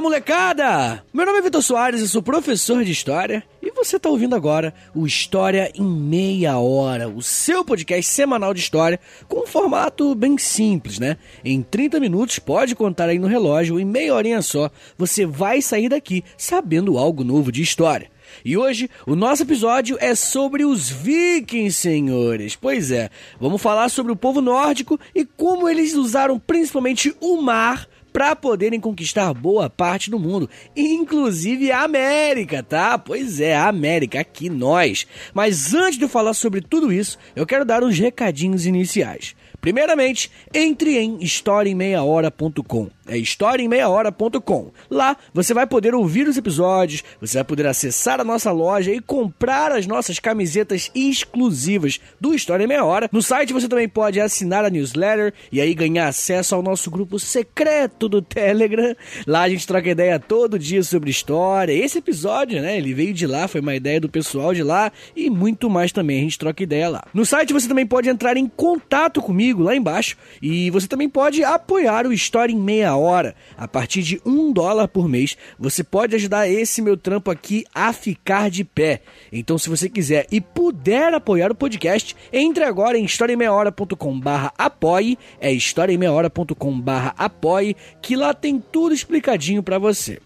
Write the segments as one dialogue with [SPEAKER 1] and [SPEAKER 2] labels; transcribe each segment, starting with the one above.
[SPEAKER 1] Molecada! Meu nome é Vitor Soares, eu sou professor de História e você está ouvindo agora o História em Meia Hora, o seu podcast semanal de história com um formato bem simples, né? Em 30 minutos, pode contar aí no relógio, em meia horinha só, você vai sair daqui sabendo algo novo de história. E hoje o nosso episódio é sobre os vikings, senhores. Pois é, vamos falar sobre o povo nórdico e como eles usaram principalmente o mar para poderem conquistar boa parte do mundo, inclusive a América, tá? Pois é, a América, aqui nós. Mas antes de eu falar sobre tudo isso, eu quero dar uns recadinhos iniciais. Primeiramente, entre em historiaemmeiahora.com. É historiaemmeiahora.com. Lá você vai poder ouvir os episódios, você vai poder acessar a nossa loja e comprar as nossas camisetas exclusivas do História em Meia Hora. No site você também pode assinar a newsletter e aí ganhar acesso ao nosso grupo secreto do Telegram. Lá a gente troca ideia todo dia sobre história. Esse episódio, né, ele veio de lá, foi uma ideia do pessoal de lá e muito mais também, a gente troca ideia lá. No site você também pode entrar em contato comigo lá embaixo e você também pode apoiar o História em Meia Hora. A partir de um dólar por mês, você pode ajudar esse meu trampo aqui a ficar de pé. Então, se você quiser e puder apoiar o podcast, entre agora em historiaemmeiahora.com barra apoie, é historiaemmeiahora.com barra apoie, que lá tem tudo explicadinho para você.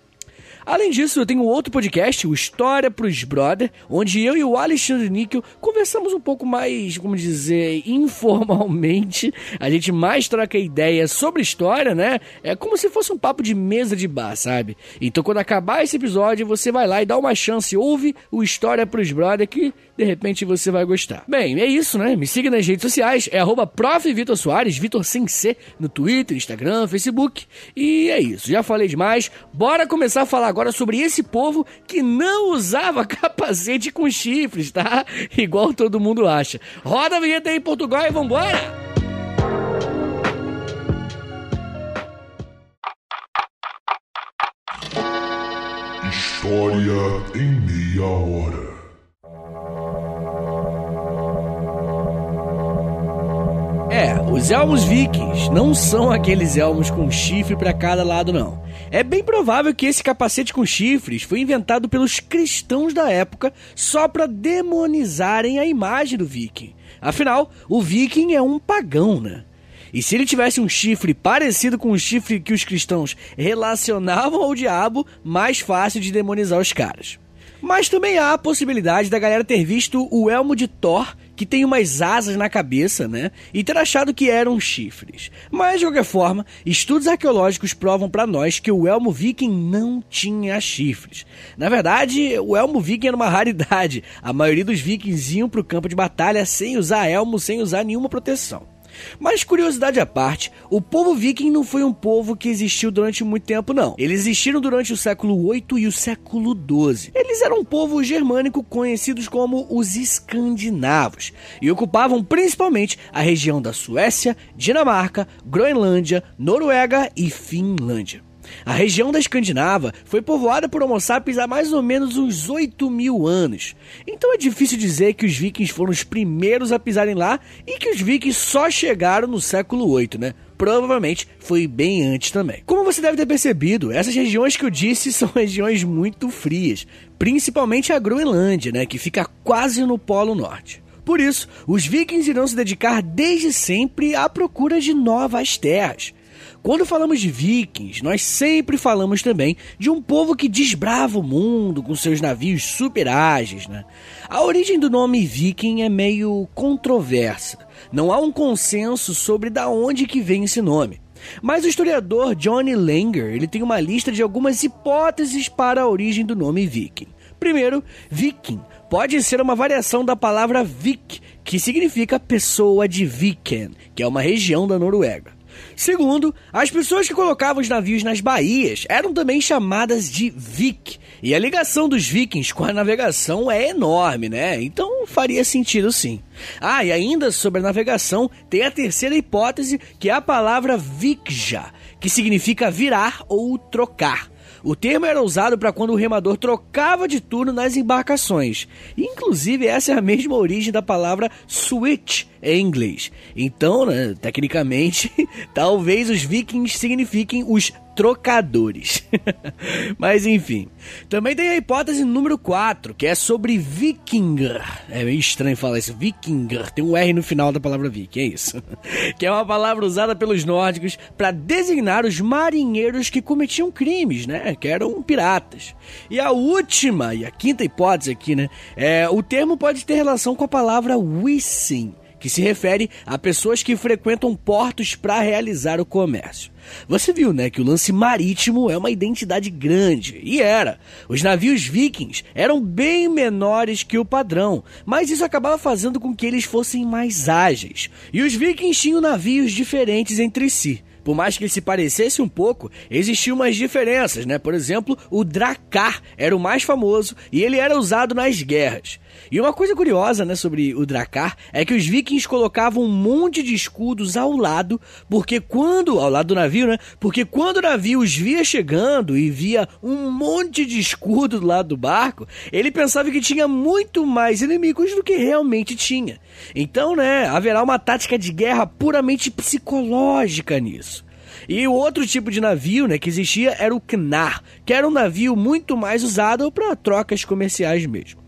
[SPEAKER 1] Além disso, eu tenho outro podcast, o História pros Brother, onde eu e o Alexandre Níquel conversamos um pouco mais, como dizer, informalmente. A gente mais troca ideias sobre história, né? É como se fosse um papo de mesa de bar, sabe? Então, quando acabar esse episódio, você vai lá e dá uma chance, ouve o História pros Brother, que de repente você vai gostar. Bem, é isso, né? Me siga nas redes sociais, é arroba Vitor sem C, no Twitter, Instagram, Facebook. E é isso, já falei demais. Bora começar a falar agora sobre esse povo que não usava capacete com chifres, tá? Igual todo mundo acha. Roda a vinheta aí em Portugal e vambora!
[SPEAKER 2] História em meia hora.
[SPEAKER 1] É, os elmos vikings não são aqueles elmos com chifre para cada lado, não. É bem provável que esse capacete com chifres foi inventado pelos cristãos da época só para demonizarem a imagem do viking. Afinal, o viking é um pagão, né? E se ele tivesse um chifre parecido com o chifre que os cristãos relacionavam ao diabo, mais fácil de demonizar os caras. Mas também há a possibilidade da galera ter visto o elmo de Thor que tem umas asas na cabeça, né? E ter achado que eram chifres. Mas, de qualquer forma, estudos arqueológicos provam para nós que o elmo viking não tinha chifres. Na verdade, o elmo viking era uma raridade. A maioria dos vikings iam para o campo de batalha sem usar elmo, sem usar nenhuma proteção. Mas curiosidade à parte, o povo viking não foi um povo que existiu durante muito tempo, não. Eles existiram durante o século 8 e o século 12. Eles eram um povo germânico conhecidos como os escandinavos e ocupavam principalmente a região da Suécia, Dinamarca, Groenlândia, Noruega e Finlândia. A região da Escandinava foi povoada por Homo sapiens há mais ou menos uns 8 mil anos. Então é difícil dizer que os vikings foram os primeiros a pisarem lá e que os vikings só chegaram no século 8, né? provavelmente foi bem antes também. Como você deve ter percebido, essas regiões que eu disse são regiões muito frias, principalmente a Groenlândia, né, que fica quase no Polo Norte. Por isso, os vikings irão se dedicar desde sempre à procura de novas terras. Quando falamos de vikings, nós sempre falamos também de um povo que desbrava o mundo com seus navios super ágeis, né? A origem do nome viking é meio controversa. Não há um consenso sobre da onde que vem esse nome. Mas o historiador Johnny Langer, ele tem uma lista de algumas hipóteses para a origem do nome viking. Primeiro, viking pode ser uma variação da palavra vik, que significa pessoa de Viken, que é uma região da Noruega. Segundo, as pessoas que colocavam os navios nas baías eram também chamadas de Vik. E a ligação dos vikings com a navegação é enorme, né? Então faria sentido sim. Ah, e ainda sobre a navegação, tem a terceira hipótese, que é a palavra Vikja, que significa virar ou trocar. O termo era usado para quando o remador trocava de turno nas embarcações. Inclusive, essa é a mesma origem da palavra switch em inglês. Então, né, tecnicamente, talvez os vikings signifiquem os trocadores. Mas enfim. Também tem a hipótese número 4, que é sobre vikinger. É meio estranho falar isso, vikinger. Tem um R no final da palavra viking, é isso. que é uma palavra usada pelos nórdicos para designar os marinheiros que cometiam crimes, né? Que eram piratas. E a última e a quinta hipótese aqui, né? É, o termo pode ter relação com a palavra wissing que se refere a pessoas que frequentam portos para realizar o comércio. Você viu, né, que o lance marítimo é uma identidade grande, e era. Os navios vikings eram bem menores que o padrão, mas isso acabava fazendo com que eles fossem mais ágeis. E os vikings tinham navios diferentes entre si. Por mais que eles se parecessem um pouco, existiam umas diferenças, né? Por exemplo, o Drakkar era o mais famoso e ele era usado nas guerras. E uma coisa curiosa, né, sobre o Drakkar é que os vikings colocavam um monte de escudos ao lado, porque quando ao lado do navio, né? Porque quando o navio os via chegando e via um monte de escudo do lado do barco, ele pensava que tinha muito mais inimigos do que realmente tinha. Então, né, haverá uma tática de guerra puramente psicológica nisso. E o outro tipo de navio né, que existia era o Knar, que era um navio muito mais usado para trocas comerciais mesmo.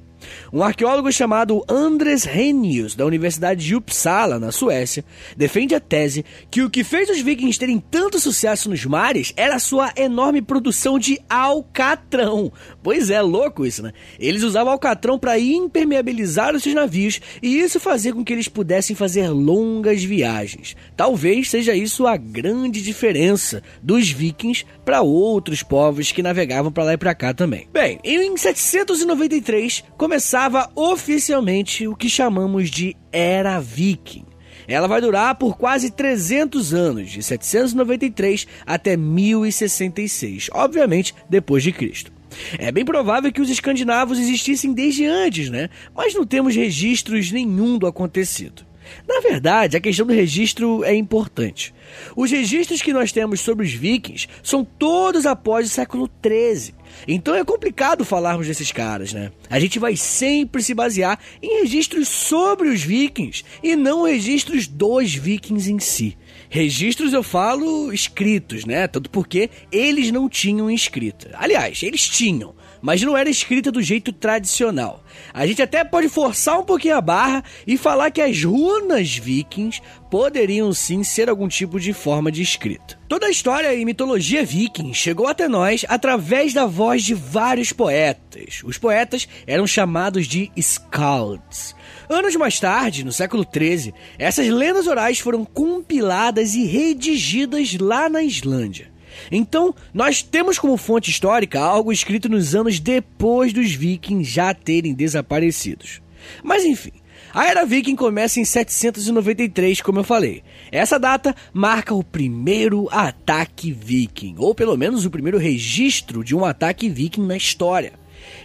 [SPEAKER 1] Um arqueólogo chamado Andres Renius, da Universidade de Uppsala, na Suécia, defende a tese que o que fez os vikings terem tanto sucesso nos mares era a sua enorme produção de alcatrão. Pois é, louco isso, né? Eles usavam alcatrão para impermeabilizar os seus navios e isso fazia com que eles pudessem fazer longas viagens. Talvez seja isso a grande diferença dos vikings para outros povos que navegavam para lá e para cá também. Bem, em 793 começava oficialmente o que chamamos de Era Viking. Ela vai durar por quase 300 anos, de 793 até 1066, obviamente depois de Cristo. É bem provável que os escandinavos existissem desde antes, né? Mas não temos registros nenhum do acontecido. Na verdade, a questão do registro é importante. Os registros que nós temos sobre os vikings são todos após o século XIII. Então é complicado falarmos desses caras, né? A gente vai sempre se basear em registros sobre os vikings e não registros dos vikings em si. Registros eu falo escritos, né? Tanto porque eles não tinham escrita. Aliás, eles tinham, mas não era escrita do jeito tradicional. A gente até pode forçar um pouquinho a barra e falar que as runas vikings poderiam sim ser algum tipo de forma de escrita. Toda a história e mitologia viking chegou até nós através da voz de vários poetas. Os poetas eram chamados de Skalds. Anos mais tarde, no século XIII, essas lendas orais foram compiladas e redigidas lá na Islândia. Então, nós temos como fonte histórica algo escrito nos anos depois dos vikings já terem desaparecidos. Mas enfim, a Era Viking começa em 793, como eu falei. Essa data marca o primeiro ataque viking, ou pelo menos o primeiro registro de um ataque viking na história.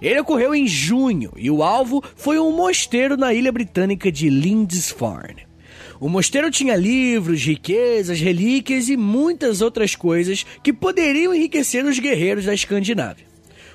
[SPEAKER 1] Ele ocorreu em junho e o alvo foi um mosteiro na ilha britânica de Lindisfarne. O mosteiro tinha livros, riquezas, relíquias e muitas outras coisas que poderiam enriquecer os guerreiros da Escandinávia.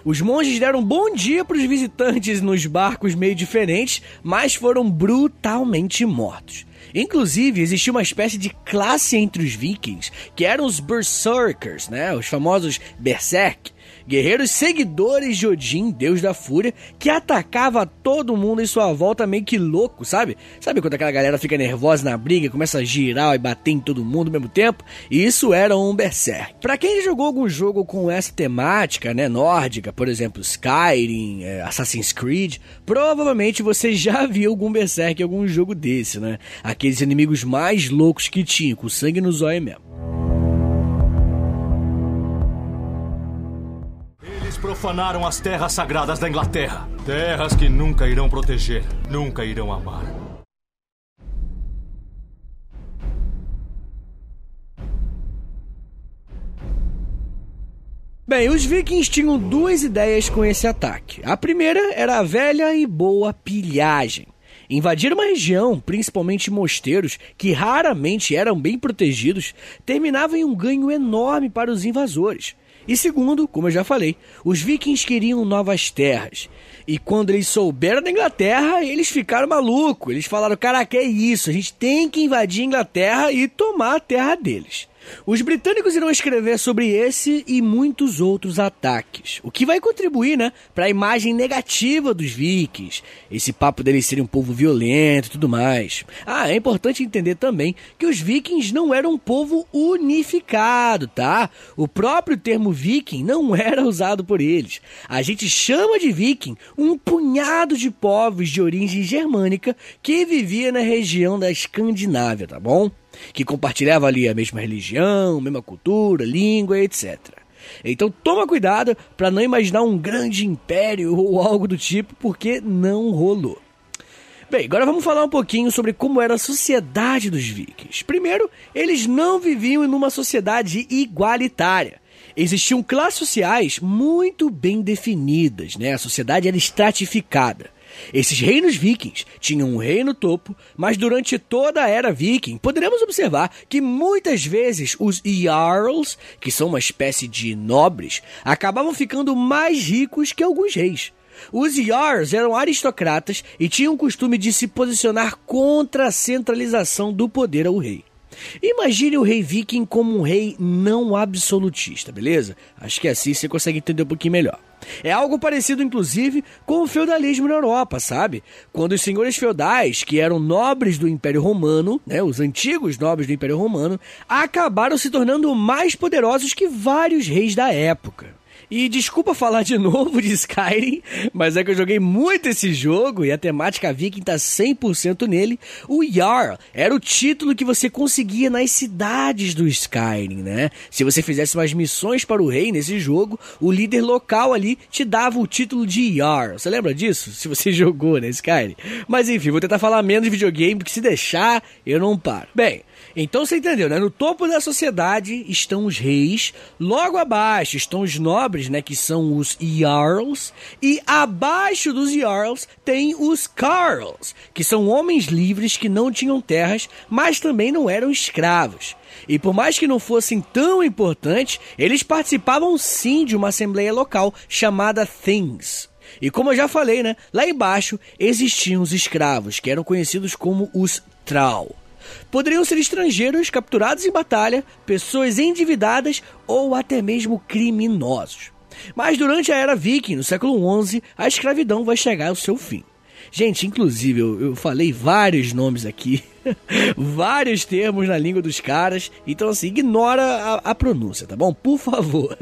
[SPEAKER 1] Os monges deram bom dia para os visitantes nos barcos meio diferentes, mas foram brutalmente mortos. Inclusive, existia uma espécie de classe entre os vikings, que eram os berserkers, né? Os famosos berserk, guerreiros seguidores de Odin, deus da fúria, que atacava todo mundo em sua volta meio que louco, sabe? Sabe quando aquela galera fica nervosa na briga, começa a girar e bater em todo mundo ao mesmo tempo? Isso era um berserk. Para quem jogou algum jogo com essa temática, né, nórdica, por exemplo, Skyrim, é, Assassin's Creed, provavelmente você já viu algum berserk em algum jogo desse, né? Aqueles inimigos mais loucos que tinha, com sangue no zóio mesmo.
[SPEAKER 3] Profanaram as terras sagradas da Inglaterra. Terras que nunca irão proteger, nunca irão amar.
[SPEAKER 1] Bem, os vikings tinham duas ideias com esse ataque. A primeira era a velha e boa pilhagem. Invadir uma região, principalmente mosteiros, que raramente eram bem protegidos, terminava em um ganho enorme para os invasores. E segundo, como eu já falei, os vikings queriam novas terras. E quando eles souberam da Inglaterra, eles ficaram malucos. Eles falaram: cara, que é isso? A gente tem que invadir a Inglaterra e tomar a terra deles. Os britânicos irão escrever sobre esse e muitos outros ataques, o que vai contribuir, né, para a imagem negativa dos vikings, esse papo deles serem um povo violento e tudo mais. Ah, é importante entender também que os vikings não eram um povo unificado, tá? O próprio termo viking não era usado por eles. A gente chama de viking um punhado de povos de origem germânica que vivia na região da Escandinávia, tá bom? Que compartilhava ali a mesma religião, mesma cultura, língua, etc. Então toma cuidado para não imaginar um grande império ou algo do tipo, porque não rolou. Bem, agora vamos falar um pouquinho sobre como era a sociedade dos vikings. Primeiro, eles não viviam em uma sociedade igualitária. Existiam classes sociais muito bem definidas, né? A sociedade era estratificada. Esses reinos vikings tinham um rei no topo, mas durante toda a era viking, poderemos observar que muitas vezes os Jarls, que são uma espécie de nobres, acabavam ficando mais ricos que alguns reis. Os Jarls eram aristocratas e tinham o costume de se posicionar contra a centralização do poder ao rei. Imagine o rei viking como um rei não absolutista, beleza? Acho que assim você consegue entender um pouquinho melhor. É algo parecido, inclusive, com o feudalismo na Europa, sabe? Quando os senhores feudais, que eram nobres do Império Romano, né, os antigos nobres do Império Romano, acabaram se tornando mais poderosos que vários reis da época. E desculpa falar de novo de Skyrim, mas é que eu joguei muito esse jogo e a temática viking tá 100% nele. O Jarl era o título que você conseguia nas cidades do Skyrim, né? Se você fizesse umas missões para o rei nesse jogo, o líder local ali te dava o título de Jarl. Você lembra disso? Se você jogou, né, Skyrim? Mas enfim, vou tentar falar menos de videogame, porque se deixar, eu não paro. Bem, então você entendeu, né? No topo da sociedade estão os reis, logo abaixo estão os nobres, né? Que são os Jarls, e abaixo dos Jarls tem os Carls, que são homens livres que não tinham terras, mas também não eram escravos. E por mais que não fossem tão importantes, eles participavam sim de uma assembleia local chamada Things. E como eu já falei, né? Lá embaixo existiam os escravos, que eram conhecidos como os Trau. Poderiam ser estrangeiros capturados em batalha, pessoas endividadas ou até mesmo criminosos. Mas durante a era viking, no século XI, a escravidão vai chegar ao seu fim. Gente, inclusive, eu, eu falei vários nomes aqui, vários termos na língua dos caras, então assim, ignora a, a pronúncia, tá bom? Por favor.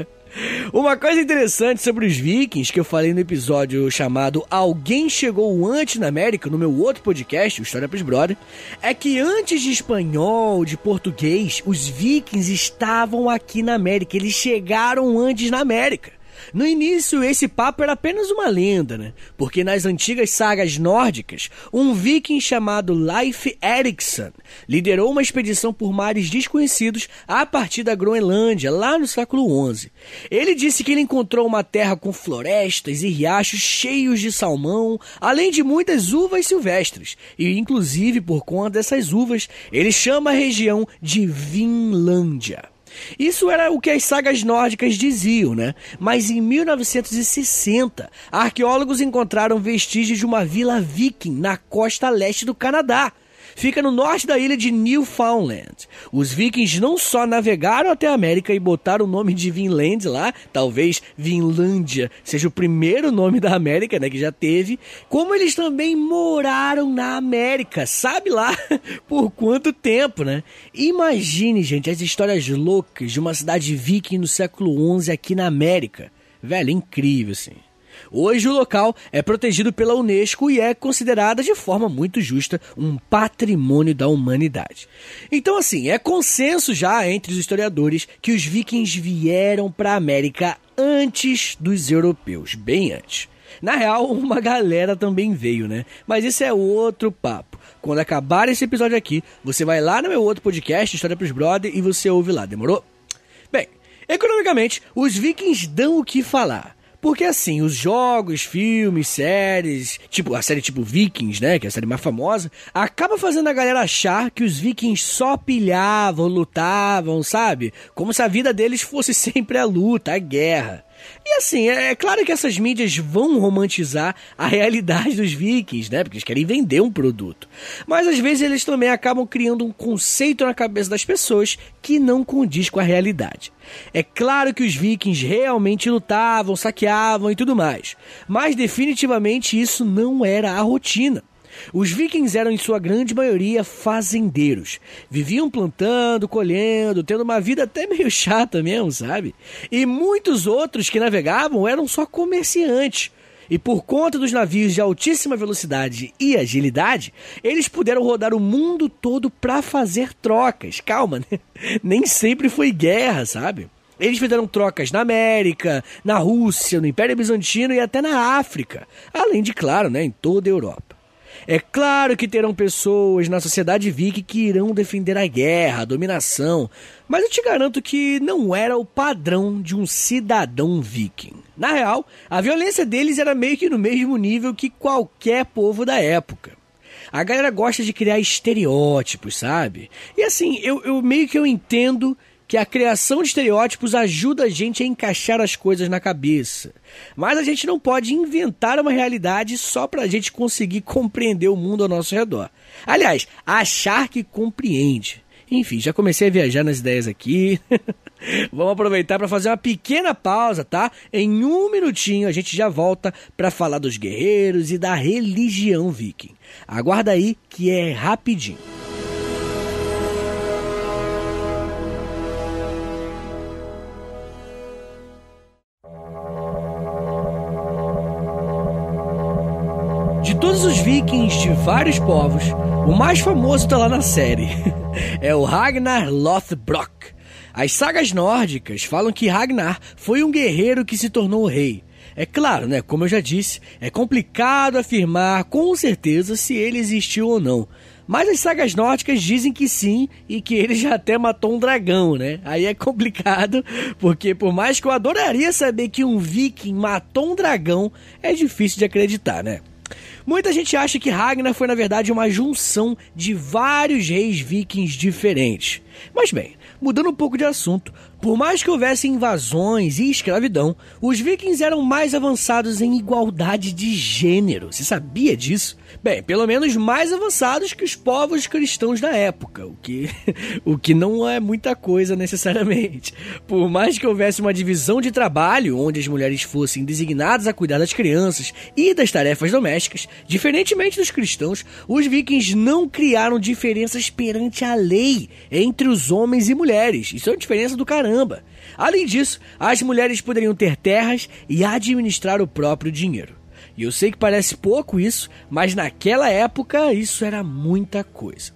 [SPEAKER 1] Uma coisa interessante sobre os vikings que eu falei no episódio chamado Alguém Chegou Antes na América, no meu outro podcast, o História pros Brother, é que antes de espanhol, de português, os vikings estavam aqui na América, eles chegaram antes na América. No início, esse papo era apenas uma lenda, né? Porque nas antigas sagas nórdicas, um viking chamado Leif Erikson liderou uma expedição por mares desconhecidos a partir da Groenlândia, lá no século XI. Ele disse que ele encontrou uma terra com florestas e riachos cheios de salmão, além de muitas uvas silvestres. E, inclusive, por conta dessas uvas, ele chama a região de Vinlândia. Isso era o que as sagas nórdicas diziam, né? Mas em 1960, arqueólogos encontraram vestígios de uma vila viking na costa leste do Canadá fica no norte da ilha de Newfoundland. Os vikings não só navegaram até a América e botaram o nome de Vinland lá, talvez Vinlândia seja o primeiro nome da América, né, que já teve, como eles também moraram na América, sabe lá por quanto tempo, né? Imagine, gente, as histórias loucas de uma cidade viking no século XI aqui na América. Velho, incrível, assim. Hoje o local é protegido pela Unesco e é considerada de forma muito justa um patrimônio da humanidade. Então assim, é consenso já entre os historiadores que os vikings vieram para a América antes dos europeus, bem antes. Na real, uma galera também veio, né? Mas isso é outro papo. Quando acabar esse episódio aqui, você vai lá no meu outro podcast, História pros Brother, e você ouve lá, demorou? Bem, economicamente, os vikings dão o que falar. Porque assim, os jogos, filmes, séries, tipo a série tipo Vikings, né, que é a série mais famosa, acaba fazendo a galera achar que os vikings só pilhavam, lutavam, sabe? Como se a vida deles fosse sempre a luta, a guerra. E assim, é, é claro que essas mídias vão romantizar a realidade dos vikings, né? Porque eles querem vender um produto. Mas às vezes eles também acabam criando um conceito na cabeça das pessoas que não condiz com a realidade. É claro que os vikings realmente lutavam, saqueavam e tudo mais, mas definitivamente isso não era a rotina. Os vikings eram, em sua grande maioria, fazendeiros. Viviam plantando, colhendo, tendo uma vida até meio chata mesmo, sabe? E muitos outros que navegavam eram só comerciantes. E por conta dos navios de altíssima velocidade e agilidade, eles puderam rodar o mundo todo para fazer trocas. Calma, né? Nem sempre foi guerra, sabe? Eles fizeram trocas na América, na Rússia, no Império Bizantino e até na África, além de, claro, né, em toda a Europa. É claro que terão pessoas na sociedade viking que irão defender a guerra, a dominação, mas eu te garanto que não era o padrão de um cidadão viking. Na real, a violência deles era meio que no mesmo nível que qualquer povo da época. A galera gosta de criar estereótipos, sabe? E assim, eu, eu meio que eu entendo que a criação de estereótipos ajuda a gente a encaixar as coisas na cabeça. Mas a gente não pode inventar uma realidade só para a gente conseguir compreender o mundo ao nosso redor. Aliás, achar que compreende. Enfim, já comecei a viajar nas ideias aqui. Vamos aproveitar para fazer uma pequena pausa, tá? Em um minutinho a gente já volta para falar dos guerreiros e da religião viking. Aguarda aí que é rapidinho. De todos os vikings de vários povos, o mais famoso está lá na série. é o Ragnar Lothbrok. As sagas nórdicas falam que Ragnar foi um guerreiro que se tornou rei. É claro, né? Como eu já disse, é complicado afirmar com certeza se ele existiu ou não. Mas as sagas nórdicas dizem que sim e que ele já até matou um dragão, né? Aí é complicado, porque por mais que eu adoraria saber que um viking matou um dragão, é difícil de acreditar, né? Muita gente acha que Ragnar foi na verdade uma junção de vários reis vikings diferentes. Mas bem, mudando um pouco de assunto, por mais que houvesse invasões e escravidão, os vikings eram mais avançados em igualdade de gênero. Você sabia disso? Bem, pelo menos mais avançados que os povos cristãos da época, o que, o que não é muita coisa necessariamente. Por mais que houvesse uma divisão de trabalho, onde as mulheres fossem designadas a cuidar das crianças e das tarefas domésticas, diferentemente dos cristãos, os vikings não criaram diferenças perante a lei entre os homens e mulheres. Isso é uma diferença do caramba caramba. Além disso, as mulheres poderiam ter terras e administrar o próprio dinheiro. E eu sei que parece pouco isso, mas naquela época isso era muita coisa.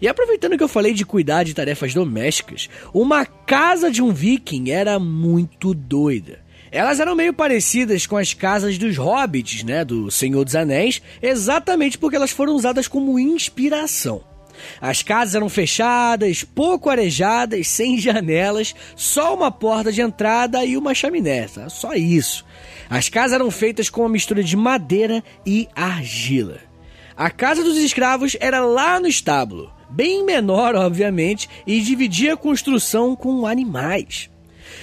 [SPEAKER 1] E aproveitando que eu falei de cuidar de tarefas domésticas, uma casa de um viking era muito doida. Elas eram meio parecidas com as casas dos hobbits, né, do Senhor dos Anéis, exatamente porque elas foram usadas como inspiração. As casas eram fechadas, pouco arejadas, sem janelas, só uma porta de entrada e uma chaminé. Só isso. As casas eram feitas com uma mistura de madeira e argila. A casa dos escravos era lá no estábulo, bem menor, obviamente, e dividia a construção com animais.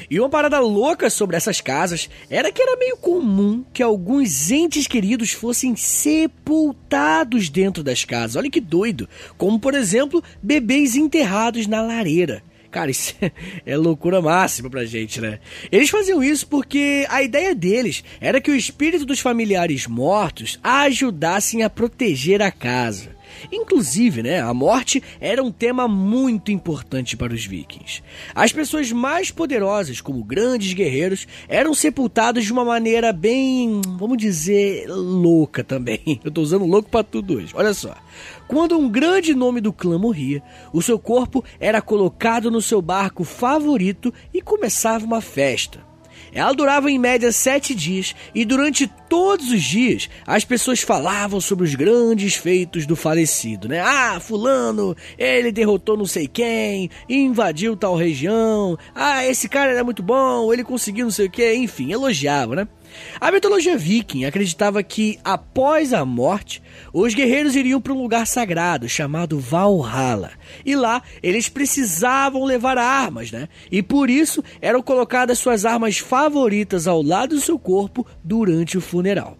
[SPEAKER 1] E uma parada louca sobre essas casas era que era meio comum que alguns entes queridos fossem sepultados dentro das casas. Olha que doido! Como, por exemplo, bebês enterrados na lareira. Cara, isso é loucura máxima pra gente, né? Eles faziam isso porque a ideia deles era que o espírito dos familiares mortos ajudassem a proteger a casa. Inclusive, né, a morte era um tema muito importante para os vikings. As pessoas mais poderosas, como grandes guerreiros, eram sepultados de uma maneira bem, vamos dizer, louca também. Eu tô usando louco para tudo hoje. Olha só. Quando um grande nome do clã morria, o seu corpo era colocado no seu barco favorito e começava uma festa. Ela durava em média sete dias e durante todos os dias as pessoas falavam sobre os grandes feitos do falecido, né? Ah, fulano, ele derrotou não sei quem, invadiu tal região. Ah, esse cara era muito bom, ele conseguiu não sei o que, enfim, elogiava, né? A mitologia viking acreditava que, após a morte, os guerreiros iriam para um lugar sagrado chamado Valhalla. E lá eles precisavam levar armas, né? E por isso eram colocadas suas armas favoritas ao lado do seu corpo durante o funeral.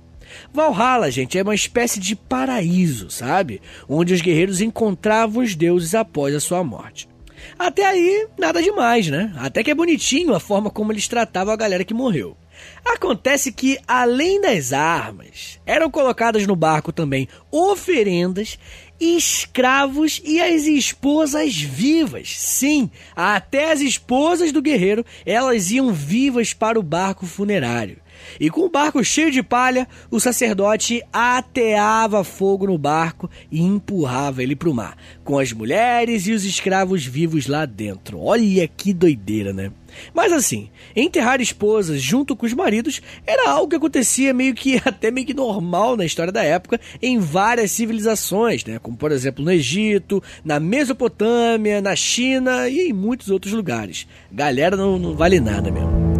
[SPEAKER 1] Valhalla, gente, é uma espécie de paraíso, sabe? Onde os guerreiros encontravam os deuses após a sua morte. Até aí, nada demais, né? Até que é bonitinho a forma como eles tratavam a galera que morreu. Acontece que, além das armas, eram colocadas no barco também oferendas, escravos e as esposas vivas. Sim, até as esposas do guerreiro, elas iam vivas para o barco funerário. E com o barco cheio de palha, o sacerdote ateava fogo no barco e empurrava ele para o mar, com as mulheres e os escravos vivos lá dentro. Olha que doideira, né? Mas assim, enterrar esposas junto com os maridos era algo que acontecia meio que até meio que normal na história da época em várias civilizações, né? Como por exemplo no Egito, na Mesopotâmia, na China e em muitos outros lugares. Galera, não, não vale nada mesmo.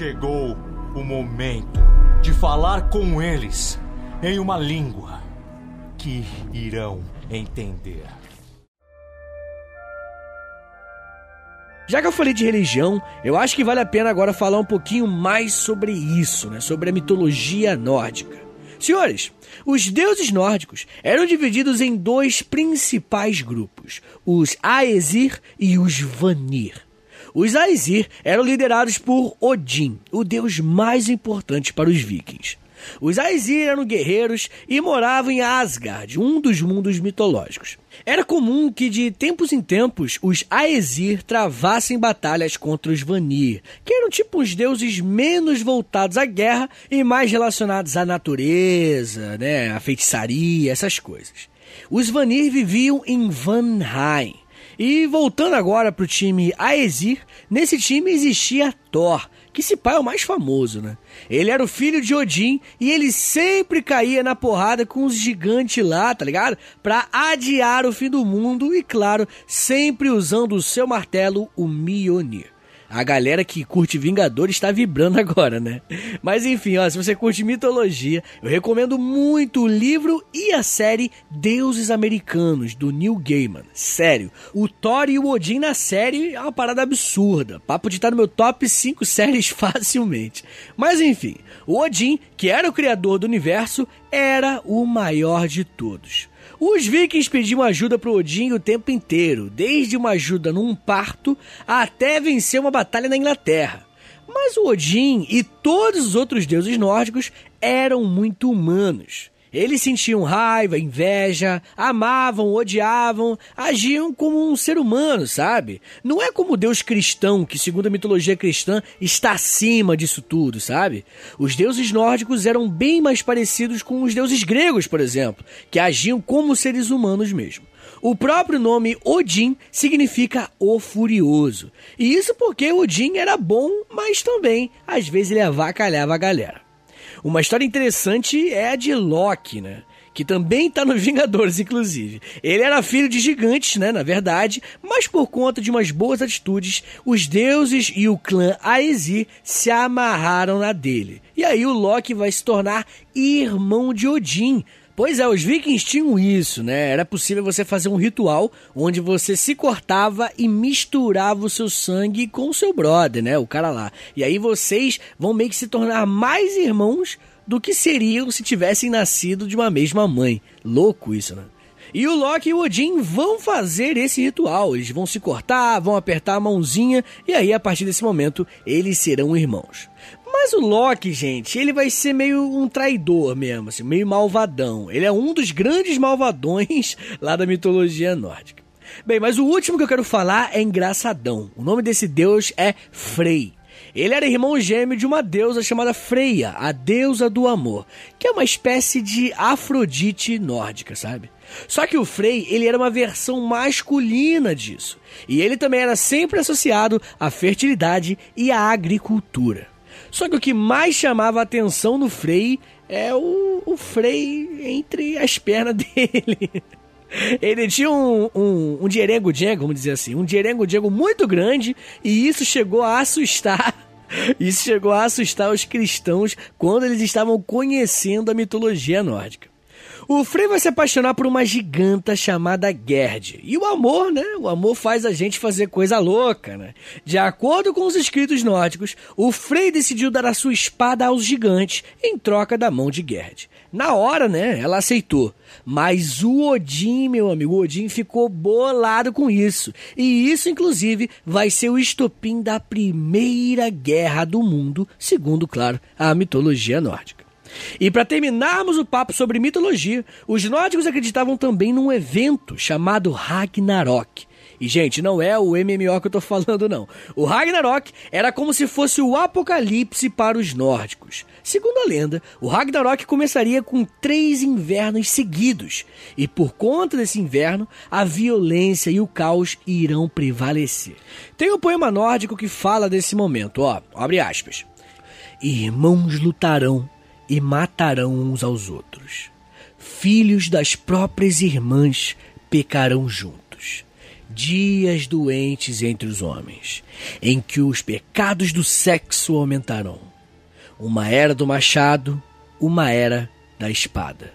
[SPEAKER 3] Chegou o momento de falar com eles em uma língua que irão entender.
[SPEAKER 1] Já que eu falei de religião, eu acho que vale a pena agora falar um pouquinho mais sobre isso, né? Sobre a mitologia nórdica. Senhores, os deuses nórdicos eram divididos em dois principais grupos: os Aesir e os Vanir. Os Aesir eram liderados por Odin, o deus mais importante para os vikings. Os Aesir eram guerreiros e moravam em Asgard, um dos mundos mitológicos. Era comum que de tempos em tempos os Aesir travassem batalhas contra os Vanir, que eram tipo os deuses menos voltados à guerra e mais relacionados à natureza, né, à feitiçaria, essas coisas. Os Vanir viviam em Vanheim, e voltando agora pro time Aesir, nesse time existia Thor, que esse pai é o mais famoso, né? Ele era o filho de Odin e ele sempre caía na porrada com os gigantes lá, tá ligado? Pra adiar o fim do mundo e, claro, sempre usando o seu martelo, o Mjolnir. A galera que curte Vingadores está vibrando agora, né? Mas enfim, ó, se você curte mitologia, eu recomendo muito o livro e a série Deuses Americanos, do Neil Gaiman. Sério, o Thor e o Odin na série é uma parada absurda. Papo de estar no meu top 5 séries facilmente. Mas enfim, o Odin, que era o criador do universo, era o maior de todos. Os vikings pediam ajuda para Odin o tempo inteiro, desde uma ajuda num parto até vencer uma batalha na Inglaterra. Mas o Odin e todos os outros deuses nórdicos eram muito humanos. Eles sentiam raiva, inveja, amavam, odiavam, agiam como um ser humano, sabe? Não é como o Deus cristão, que segundo a mitologia cristã está acima disso tudo, sabe? Os deuses nórdicos eram bem mais parecidos com os deuses gregos, por exemplo, que agiam como seres humanos mesmo. O próprio nome Odin significa o Furioso. E isso porque Odin era bom, mas também às vezes ele avacalhava a galera. Uma história interessante é a de Loki, né? que também está nos Vingadores, inclusive. Ele era filho de gigantes, né, na verdade, mas por conta de umas boas atitudes, os deuses e o clã Aesir se amarraram na dele. E aí o Loki vai se tornar irmão de Odin, Pois é, os vikings tinham isso, né? Era possível você fazer um ritual onde você se cortava e misturava o seu sangue com o seu brother, né? O cara lá. E aí vocês vão meio que se tornar mais irmãos do que seriam se tivessem nascido de uma mesma mãe. Louco isso, né? E o Loki e o Odin vão fazer esse ritual. Eles vão se cortar, vão apertar a mãozinha e aí a partir desse momento eles serão irmãos. Mas o Loki, gente, ele vai ser meio um traidor mesmo, assim, meio malvadão. Ele é um dos grandes malvadões lá da mitologia nórdica. Bem, mas o último que eu quero falar é engraçadão. O nome desse deus é Frey. Ele era irmão gêmeo de uma deusa chamada Freya, a deusa do amor, que é uma espécie de Afrodite nórdica, sabe? Só que o Frey, ele era uma versão masculina disso. E ele também era sempre associado à fertilidade e à agricultura. Só que o que mais chamava atenção no Frey é o, o Frey entre as pernas dele. Ele tinha um, um, um dierengo-diengo, vamos dizer assim, um dierengo-diengo muito grande e isso chegou a assustar isso chegou a assustar os cristãos quando eles estavam conhecendo a mitologia nórdica. O Frey vai se apaixonar por uma giganta chamada Gerd. E o amor, né? O amor faz a gente fazer coisa louca, né? De acordo com os escritos nórdicos, o Frey decidiu dar a sua espada aos gigantes em troca da mão de Gerd. Na hora, né? Ela aceitou. Mas o Odin, meu amigo, o Odin ficou bolado com isso. E isso, inclusive, vai ser o estopim da primeira guerra do mundo, segundo, claro, a mitologia nórdica. E para terminarmos o papo sobre mitologia, os nórdicos acreditavam também num evento chamado Ragnarok. E, gente, não é o MMO que eu tô falando, não. O Ragnarok era como se fosse o apocalipse para os nórdicos. Segundo a lenda, o Ragnarok começaria com três invernos seguidos. E por conta desse inverno, a violência e o caos irão prevalecer. Tem um poema nórdico que fala desse momento, ó, abre aspas. Irmãos lutarão e matarão uns aos outros. Filhos das próprias irmãs pecarão juntos. Dias doentes entre os homens, em que os pecados do sexo aumentarão. Uma era do machado, uma era da espada.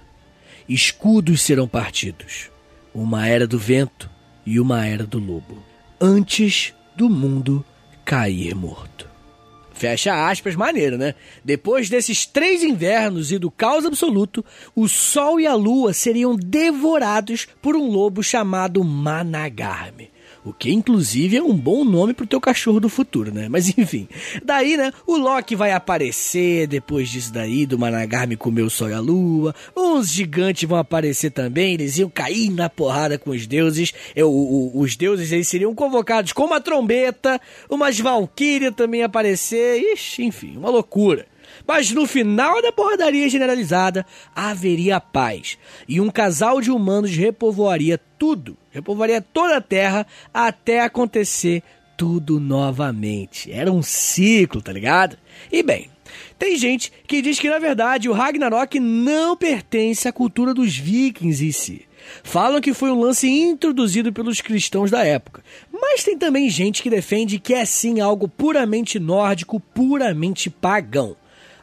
[SPEAKER 1] Escudos serão partidos, uma era do vento e uma era do lobo, antes do mundo cair morto. Fecha aspas, maneiro, né? Depois desses três invernos e do caos absoluto, o Sol e a Lua seriam devorados por um lobo chamado Managarme. O que, inclusive, é um bom nome pro teu cachorro do futuro, né? Mas enfim. Daí, né, o Loki vai aparecer depois disso daí, do Managarme comer o sol e a lua. Uns gigantes vão aparecer também, eles iam cair na porrada com os deuses. Eu, o, os deuses eles seriam convocados com uma trombeta, umas valquírias também aparecer. Ixi, enfim, uma loucura. Mas no final da porradaria generalizada, haveria paz. E um casal de humanos repovoaria tudo, repovoaria toda a terra até acontecer tudo novamente. Era um ciclo, tá ligado? E bem, tem gente que diz que na verdade o Ragnarok não pertence à cultura dos vikings em si. Falam que foi um lance introduzido pelos cristãos da época. Mas tem também gente que defende que é sim algo puramente nórdico, puramente pagão.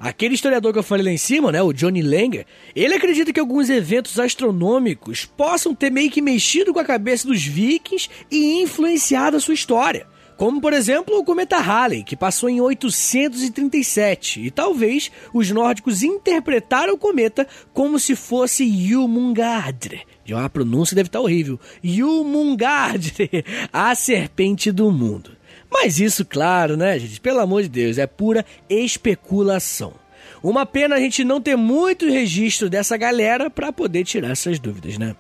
[SPEAKER 1] Aquele historiador que eu falei lá em cima, né, o Johnny Langer, ele acredita que alguns eventos astronômicos possam ter meio que mexido com a cabeça dos vikings e influenciado a sua história. Como, por exemplo, o cometa Halley, que passou em 837, e talvez os nórdicos interpretaram o cometa como se fosse Jumungardr. De uma pronúncia deve estar horrível. Jumungardr, a serpente do mundo. Mas isso, claro, né, gente? Pelo amor de Deus, é pura especulação. Uma pena a gente não ter muito registro dessa galera para poder tirar essas dúvidas, né?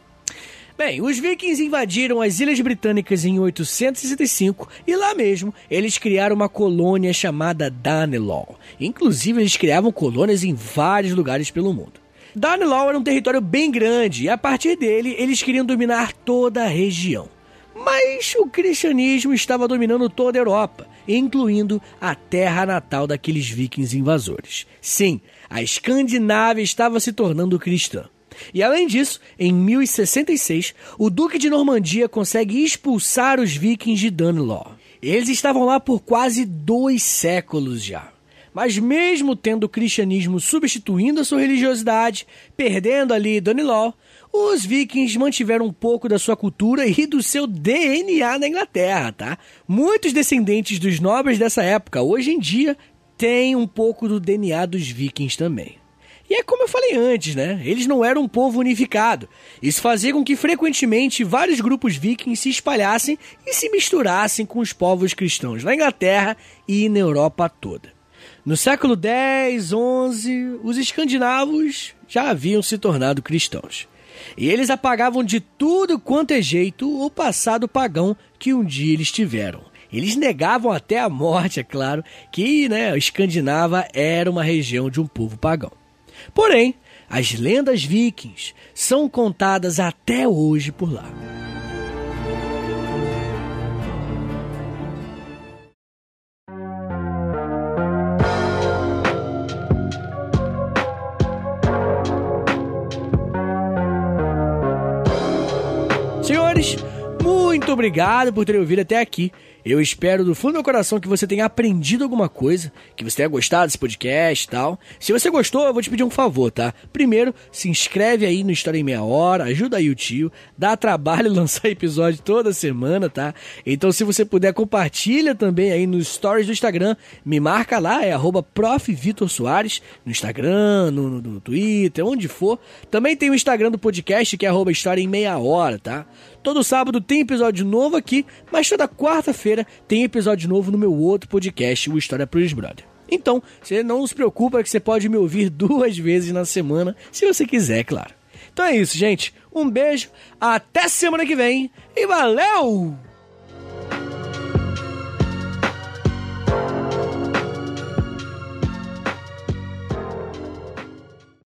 [SPEAKER 1] Bem, os vikings invadiram as Ilhas Britânicas em 865 e lá mesmo eles criaram uma colônia chamada Danelaw. Inclusive, eles criavam colônias em vários lugares pelo mundo. Danelaw era um território bem grande e a partir dele eles queriam dominar toda a região. Mas o cristianismo estava dominando toda a Europa, incluindo a terra natal daqueles vikings invasores. Sim, a Escandinávia estava se tornando cristã. E além disso, em 1066, o Duque de Normandia consegue expulsar os vikings de Danelaw. Eles estavam lá por quase dois séculos já. Mas mesmo tendo o cristianismo substituindo a sua religiosidade, perdendo ali Danelaw, os vikings mantiveram um pouco da sua cultura e do seu DNA na Inglaterra, tá? Muitos descendentes dos nobres dessa época, hoje em dia, têm um pouco do DNA dos vikings também. E é como eu falei antes, né? Eles não eram um povo unificado. Isso fazia com que frequentemente vários grupos vikings se espalhassem e se misturassem com os povos cristãos na Inglaterra e na Europa toda. No século X, XI, os escandinavos já haviam se tornado cristãos. E eles apagavam de tudo quanto é jeito o passado pagão que um dia eles tiveram. Eles negavam até a morte, é claro, que né, a Escandinava era uma região de um povo pagão. Porém, as lendas vikings são contadas até hoje por lá. Senhores, muito obrigado por terem ouvido até aqui. Eu espero do fundo do meu coração que você tenha aprendido alguma coisa, que você tenha gostado desse podcast e tal. Se você gostou, eu vou te pedir um favor, tá? Primeiro, se inscreve aí no História em Meia Hora, ajuda aí o tio, dá trabalho lançar episódio toda semana, tá? Então, se você puder, compartilha também aí nos stories do Instagram, me marca lá, é arroba no Instagram, no, no, no Twitter, onde for. Também tem o Instagram do podcast, que é arroba História em Meia Hora, tá? Todo sábado tem episódio novo aqui, mas toda quarta-feira tem episódio novo no meu outro podcast, o História Pros Brother. Então, você não se preocupa que você pode me ouvir duas vezes na semana, se você quiser, claro. Então é isso, gente. Um beijo, até semana que vem e valeu!